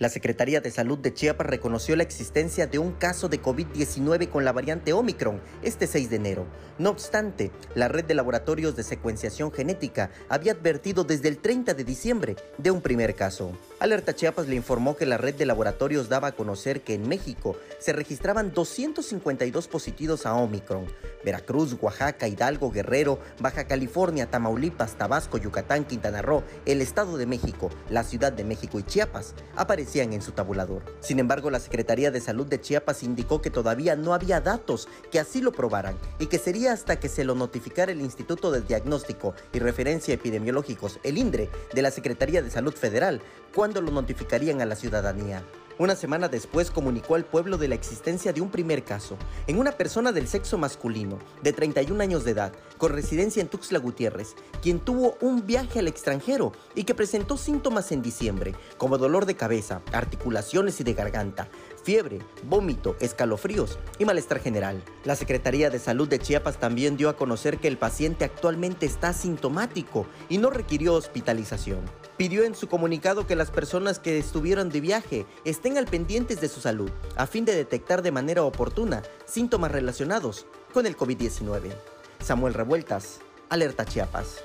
La Secretaría de Salud de Chiapas reconoció la existencia de un caso de COVID-19 con la variante Omicron este 6 de enero. No obstante, la red de laboratorios de secuenciación genética había advertido desde el 30 de diciembre de un primer caso. Alerta Chiapas le informó que la red de laboratorios daba a conocer que en México se registraban 252 positivos a Omicron. Veracruz, Oaxaca, Hidalgo, Guerrero, Baja California, Tamaulipas, Tabasco, Yucatán, Quintana Roo, el Estado de México, la Ciudad de México y Chiapas aparecieron en su tabulador. Sin embargo, la Secretaría de Salud de Chiapas indicó que todavía no había datos que así lo probaran y que sería hasta que se lo notificara el Instituto de Diagnóstico y Referencia Epidemiológicos, el INDRE, de la Secretaría de Salud Federal, cuando lo notificarían a la ciudadanía. Una semana después comunicó al pueblo de la existencia de un primer caso, en una persona del sexo masculino, de 31 años de edad, con residencia en Tuxtla Gutiérrez, quien tuvo un viaje al extranjero y que presentó síntomas en diciembre, como dolor de cabeza, articulaciones y de garganta, fiebre, vómito, escalofríos y malestar general. La Secretaría de Salud de Chiapas también dio a conocer que el paciente actualmente está sintomático y no requirió hospitalización. Pidió en su comunicado que las personas que estuvieron de viaje estén al pendientes de su salud a fin de detectar de manera oportuna síntomas relacionados con el COVID-19. Samuel Revueltas, Alerta Chiapas.